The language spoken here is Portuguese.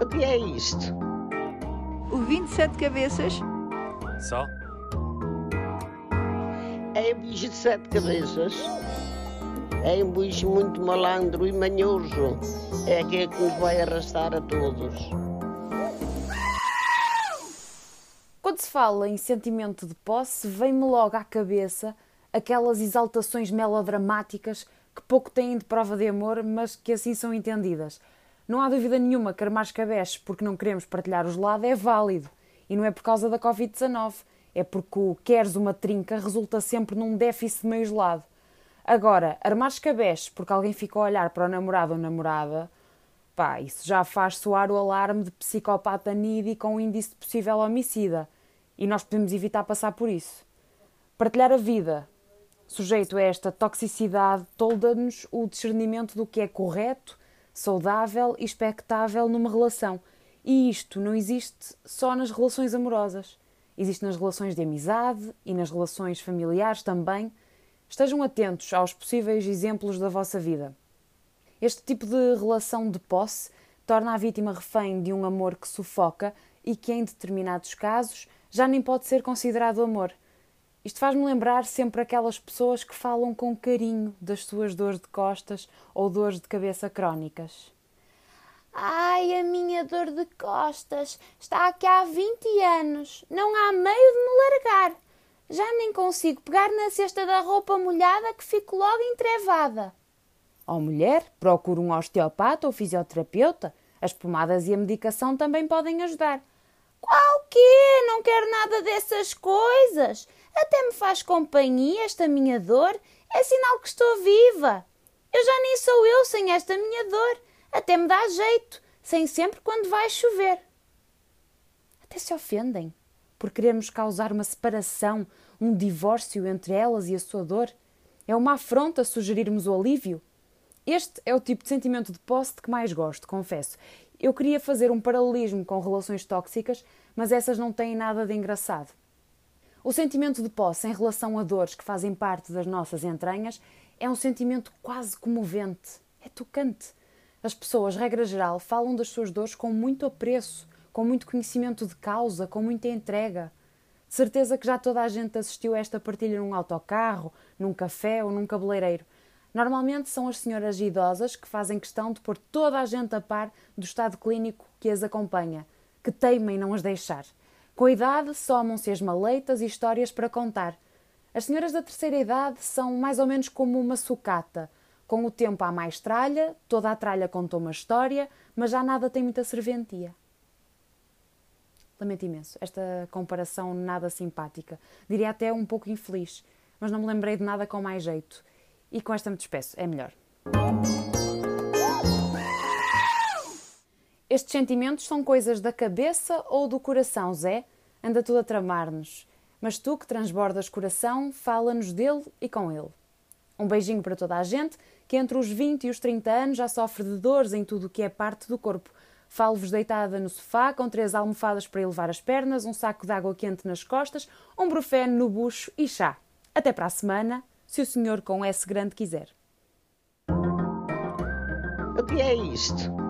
O que é isto? O 27 cabeças? Só? É um bicho de sete cabeças. É um bicho muito malandro e manhoso. É aquele que nos vai arrastar a todos. Quando se fala em sentimento de posse, vem-me logo à cabeça aquelas exaltações melodramáticas que pouco têm de prova de amor, mas que assim são entendidas. Não há dúvida nenhuma que armar cabeças porque não queremos partilhar o gelado é válido. E não é por causa da Covid-19. É porque o queres uma trinca resulta sempre num déficit de meio gelado. Agora, armar cabeças porque alguém ficou a olhar para o namorado ou namorada, pá, isso já faz soar o alarme de psicopata nidi com índice de possível homicida. E nós podemos evitar passar por isso. Partilhar a vida, sujeito a esta toxicidade, tolda-nos o discernimento do que é correto, saudável e expectável numa relação. E isto não existe só nas relações amorosas. Existe nas relações de amizade e nas relações familiares também. Estejam atentos aos possíveis exemplos da vossa vida. Este tipo de relação de posse torna a vítima refém de um amor que sufoca e que, em determinados casos, já nem pode ser considerado amor. Isto faz-me lembrar sempre aquelas pessoas que falam com carinho das suas dores de costas ou dores de cabeça crónicas. Ai, a minha dor de costas está aqui há 20 anos. Não há meio de me largar. Já nem consigo pegar na cesta da roupa molhada que fico logo entrevada. Ó oh, mulher, procure um osteopata ou fisioterapeuta. As pomadas e a medicação também podem ajudar. Qual quê? Não quero nada dessas coisas. Até me faz companhia esta minha dor. É sinal que estou viva. Eu já nem sou eu sem esta minha dor. Até me dá jeito, sem sempre quando vai chover. Até se ofendem por querermos causar uma separação, um divórcio entre elas e a sua dor. É uma afronta sugerirmos o alívio. Este é o tipo de sentimento de posse que mais gosto, confesso. Eu queria fazer um paralelismo com relações tóxicas, mas essas não têm nada de engraçado. O sentimento de posse em relação a dores que fazem parte das nossas entranhas é um sentimento quase comovente, é tocante. As pessoas, regra geral, falam das suas dores com muito apreço, com muito conhecimento de causa, com muita entrega. De certeza que já toda a gente assistiu a esta partilha num autocarro, num café ou num cabeleireiro. Normalmente são as senhoras idosas que fazem questão de pôr toda a gente a par do estado clínico que as acompanha, que teimem não as deixar. Com a idade, somam-se as maleitas e histórias para contar. As senhoras da terceira idade são mais ou menos como uma sucata com o tempo há mais tralha, toda a tralha contou uma história, mas já nada tem muita serventia. Lamento imenso, esta comparação nada simpática. Diria até um pouco infeliz, mas não me lembrei de nada com mais jeito. E com esta me despeço, é melhor. Estes sentimentos são coisas da cabeça ou do coração, Zé? Anda tudo a tramar-nos. Mas tu que transbordas coração, fala-nos dele e com ele. Um beijinho para toda a gente que entre os 20 e os 30 anos já sofre de dores em tudo o que é parte do corpo. Falo-vos deitada no sofá, com três almofadas para elevar as pernas, um saco de água quente nas costas, um brufeno no bucho e chá. Até para a semana, se o senhor com S grande quiser. O que é isto?